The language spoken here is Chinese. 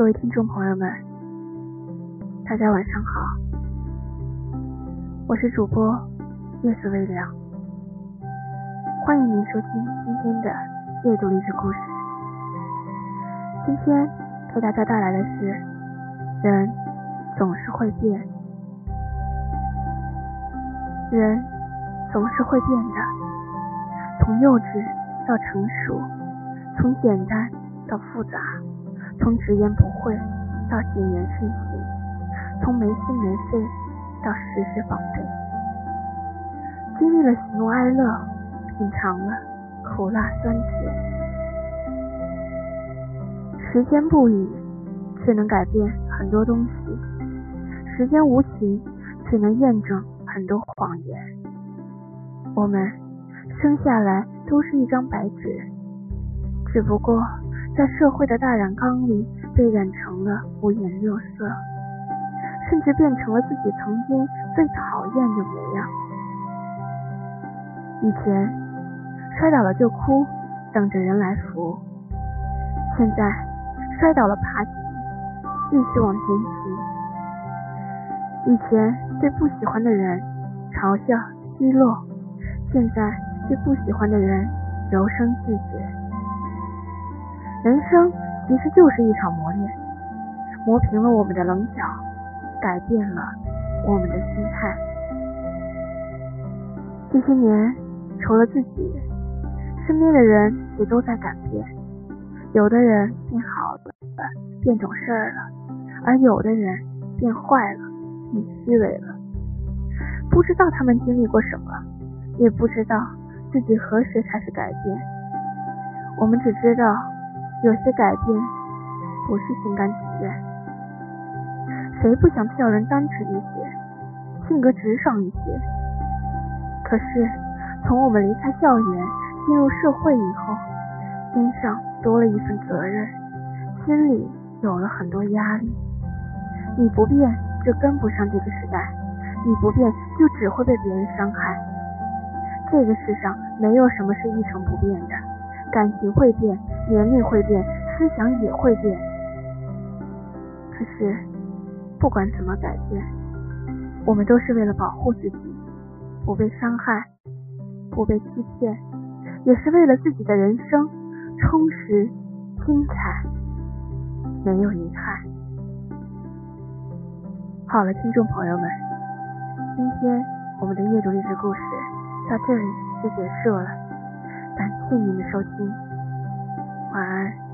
各位听众朋友们，大家晚上好，我是主播月色微凉，欢迎您收听今天的阅读励志故事。今天给大家带来的是：人总是会变，人总是会变的，从幼稚到成熟，从简单到复杂。从直言不讳到谨言慎行，从没心没肺到时时防备，经历了喜怒哀乐，品尝了苦辣酸甜。时间不语，却能改变很多东西；时间无情，却能验证很多谎言。我们生下来都是一张白纸，只不过。在社会的大染缸里，被染成了五颜六色，甚至变成了自己曾经最讨厌的模样。以前摔倒了就哭，等着人来扶；现在摔倒了爬起，继续往前行。以前对不喜欢的人嘲笑奚落，现在对不喜欢的人柔声拒绝。人生其实就是一场磨练，磨平了我们的棱角，改变了我们的心态。这些年，除了自己，身边的人也都在改变。有的人变好了，变懂事了；而有的人变坏了，变虚伪了。不知道他们经历过什么，也不知道自己何时开始改变。我们只知道。有些改变不是心甘情愿，谁不想叫人单纯一些，性格直爽一些？可是从我们离开校园，进入社会以后，肩上多了一份责任，心里有了很多压力。你不变就跟不上这个时代，你不变就只会被别人伤害。这个世上没有什么是一成不变的。感情会变，年龄会变，思想也会变。可是，不管怎么改变，我们都是为了保护自己，不被伤害，不被欺骗，也是为了自己的人生充实、精彩，没有遗憾。好了，听众朋友们，今天我们的阅读励志故事到这里就结束了。感谢您的收听。晚安。